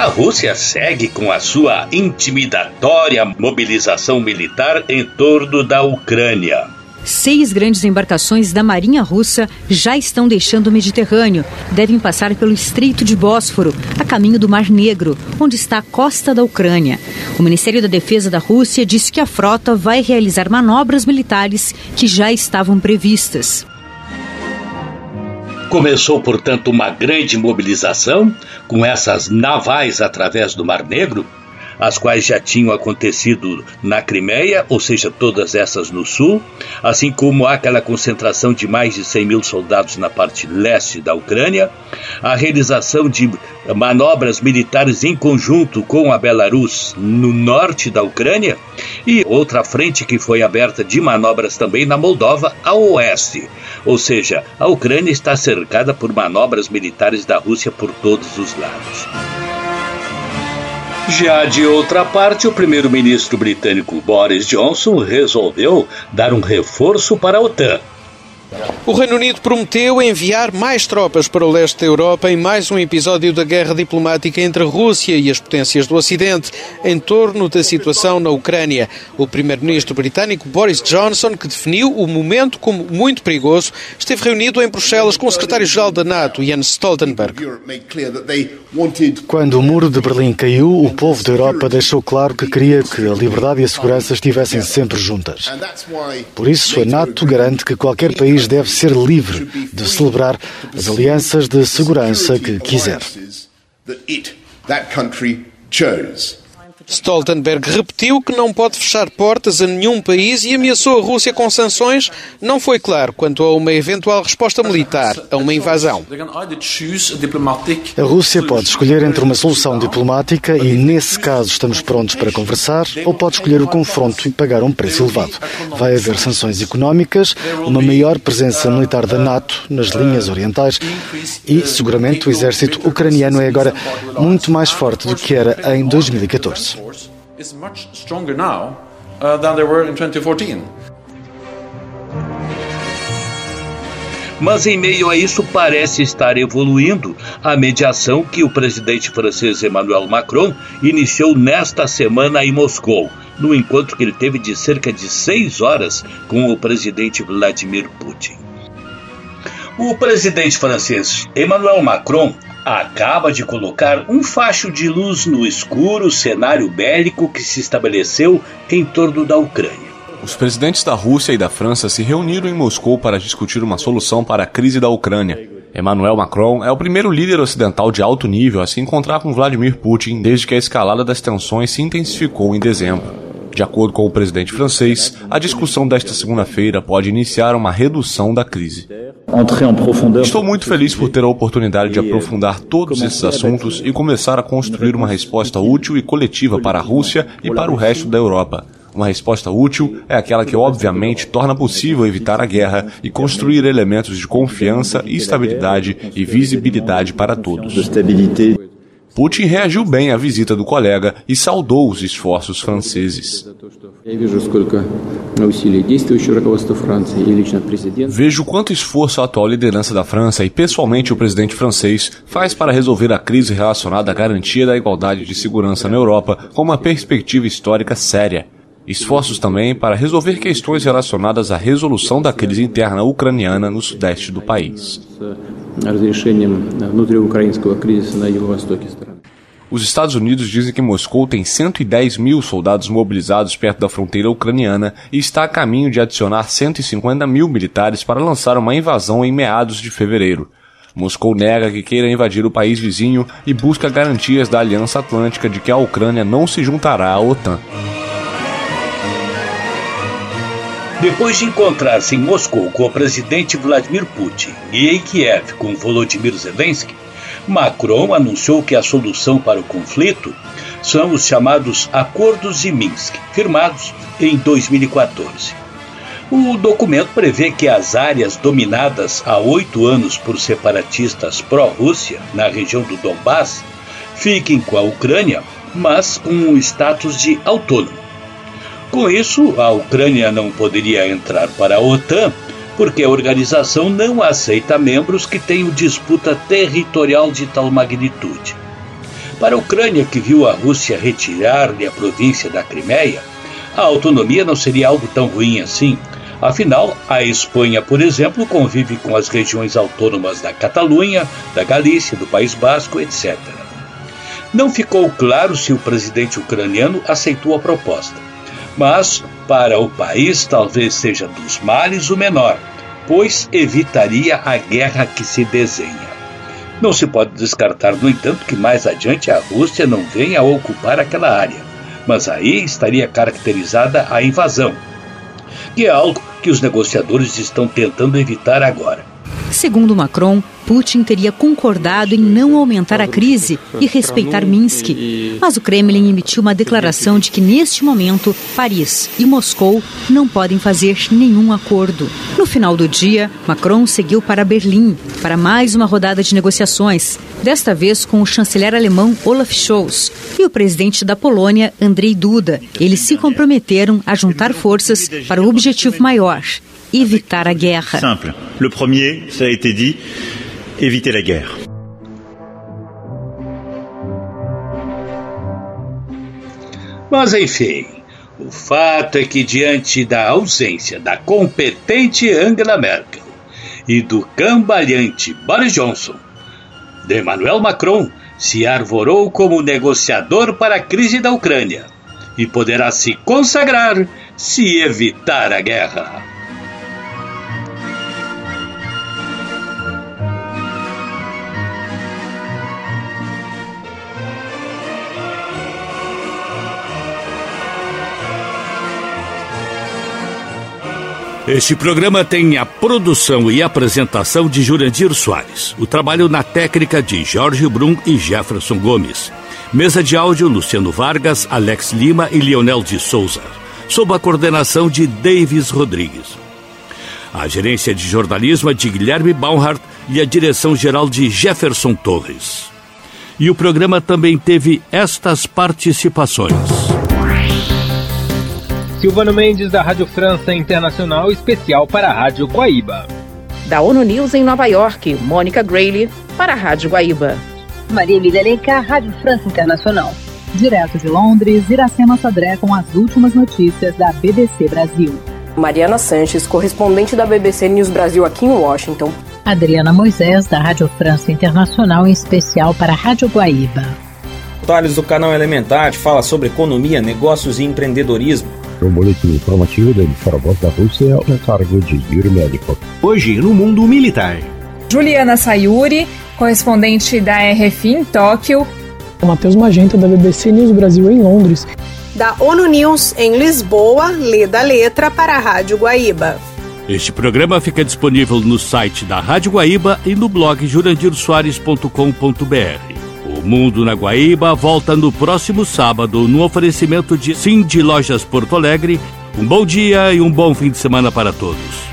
a Rússia segue com a sua intimidatória mobilização militar em torno da Ucrânia. Seis grandes embarcações da Marinha Russa já estão deixando o Mediterrâneo. Devem passar pelo Estreito de Bósforo, a caminho do Mar Negro, onde está a costa da Ucrânia. O Ministério da Defesa da Rússia disse que a frota vai realizar manobras militares que já estavam previstas. Começou, portanto, uma grande mobilização com essas navais através do Mar Negro as quais já tinham acontecido na Crimeia, ou seja, todas essas no sul, assim como aquela concentração de mais de 100 mil soldados na parte leste da Ucrânia, a realização de manobras militares em conjunto com a Belarus no norte da Ucrânia e outra frente que foi aberta de manobras também na Moldova ao oeste. Ou seja, a Ucrânia está cercada por manobras militares da Rússia por todos os lados. Já de outra parte, o primeiro-ministro britânico Boris Johnson resolveu dar um reforço para a OTAN. O Reino Unido prometeu enviar mais tropas para o leste da Europa em mais um episódio da guerra diplomática entre a Rússia e as potências do Ocidente em torno da situação na Ucrânia. O primeiro-ministro britânico Boris Johnson, que definiu o momento como muito perigoso, esteve reunido em Bruxelas com o secretário-geral da NATO, Jens Stoltenberg. Quando o muro de Berlim caiu, o povo da Europa deixou claro que queria que a liberdade e a segurança estivessem sempre juntas. Por isso, a NATO garante que qualquer país país deve ser livre de celebrar as alianças de segurança que quiser. Stoltenberg repetiu que não pode fechar portas a nenhum país e ameaçou a Rússia com sanções. Não foi claro quanto a uma eventual resposta militar a uma invasão. A Rússia pode escolher entre uma solução diplomática e, nesse caso, estamos prontos para conversar, ou pode escolher o confronto e pagar um preço elevado. Vai haver sanções económicas, uma maior presença militar da NATO nas linhas orientais e, seguramente, o exército ucraniano é agora muito mais forte do que era em 2014 uh, than they were in 2014. Mas em meio a isso parece estar evoluindo a mediação que o presidente francês Emmanuel Macron iniciou nesta semana em Moscou, no encontro que ele teve de cerca de seis horas com o presidente Vladimir Putin. O presidente francês Emmanuel Macron acaba de colocar um facho de luz no escuro cenário bélico que se estabeleceu em torno da Ucrânia. Os presidentes da Rússia e da França se reuniram em Moscou para discutir uma solução para a crise da Ucrânia. Emmanuel Macron é o primeiro líder ocidental de alto nível a se encontrar com Vladimir Putin desde que a escalada das tensões se intensificou em dezembro. De acordo com o presidente francês, a discussão desta segunda-feira pode iniciar uma redução da crise. Estou muito feliz por ter a oportunidade de aprofundar todos esses assuntos e começar a construir uma resposta útil e coletiva para a Rússia e para o resto da Europa. Uma resposta útil é aquela que, obviamente, torna possível evitar a guerra e construir elementos de confiança, estabilidade e visibilidade para todos. Putin reagiu bem à visita do colega e saudou os esforços franceses. Vejo quanto esforço a atual liderança da França e pessoalmente o presidente francês faz para resolver a crise relacionada à garantia da igualdade de segurança na Europa com uma perspectiva histórica séria. Esforços também para resolver questões relacionadas à resolução da crise interna ucraniana no sudeste do país. Os Estados Unidos dizem que Moscou tem 110 mil soldados mobilizados perto da fronteira ucraniana e está a caminho de adicionar 150 mil militares para lançar uma invasão em meados de fevereiro. Moscou nega que queira invadir o país vizinho e busca garantias da Aliança Atlântica de que a Ucrânia não se juntará à OTAN. Depois de encontrar-se em Moscou com o presidente Vladimir Putin e em Kiev com Volodymyr Zelensky, Macron anunciou que a solução para o conflito são os chamados Acordos de Minsk, firmados em 2014. O documento prevê que as áreas dominadas há oito anos por separatistas pró-Rússia, na região do Donbass, fiquem com a Ucrânia, mas com o status de autônomo. Com isso, a Ucrânia não poderia entrar para a OTAN, porque a organização não aceita membros que tenham disputa territorial de tal magnitude. Para a Ucrânia, que viu a Rússia retirar-lhe a província da Crimeia, a autonomia não seria algo tão ruim assim. Afinal, a Espanha, por exemplo, convive com as regiões autônomas da Catalunha, da Galícia, do País Basco, etc. Não ficou claro se o presidente ucraniano aceitou a proposta, mas para o país talvez seja dos males o menor, pois evitaria a guerra que se desenha. Não se pode descartar, no entanto, que mais adiante a Rússia não venha a ocupar aquela área, mas aí estaria caracterizada a invasão, que é algo que os negociadores estão tentando evitar agora. Segundo Macron, Putin teria concordado em não aumentar a crise e respeitar Minsk. Mas o Kremlin emitiu uma declaração de que, neste momento, Paris e Moscou não podem fazer nenhum acordo. No final do dia, Macron seguiu para Berlim para mais uma rodada de negociações, desta vez com o chanceler alemão Olaf Scholz e o presidente da Polônia, Andrei Duda. Eles se comprometeram a juntar forças para o objetivo maior evitar a guerra. Simple. Le premier, ça a été dit, éviter la guerre. Mas enfim, o fato é que diante da ausência da competente Angela Merkel e do cambalhante Boris Johnson, Emmanuel Macron se arvorou como negociador para a crise da Ucrânia e poderá se consagrar se evitar a guerra. Este programa tem a produção e apresentação de Jurandir Soares. O trabalho na técnica de Jorge Brum e Jefferson Gomes. Mesa de áudio Luciano Vargas, Alex Lima e Leonel de Souza. Sob a coordenação de Davis Rodrigues. A gerência de jornalismo é de Guilherme Baumhart e a direção geral de Jefferson Torres. E o programa também teve estas participações. Silvano Mendes, da Rádio França Internacional, especial para a Rádio Guaíba. Da ONU News em Nova York, Mônica Grayley, para a Rádio Guaíba. Maria Emília Alencar, Rádio França Internacional. Direto de Londres, Iracema Sadré com as últimas notícias da BBC Brasil. Mariana Sanches, correspondente da BBC News Brasil aqui em Washington. Adriana Moisés, da Rádio França Internacional, em especial para a Rádio Guaíba. Tales do canal Elementar fala sobre economia, negócios e empreendedorismo o boletim informativo da Voz da Rússia no cargo de Yuri Médico. Hoje, no mundo militar. Juliana Sayuri, correspondente da RFI em Tóquio. Matheus Magenta, da BBC News Brasil em Londres. Da ONU News em Lisboa, lê da letra para a Rádio Guaíba. Este programa fica disponível no site da Rádio Guaíba e no blog jurandirsoares.com.br. O Mundo na Guaíba volta no próximo sábado no oferecimento de Sim de Lojas Porto Alegre. Um bom dia e um bom fim de semana para todos.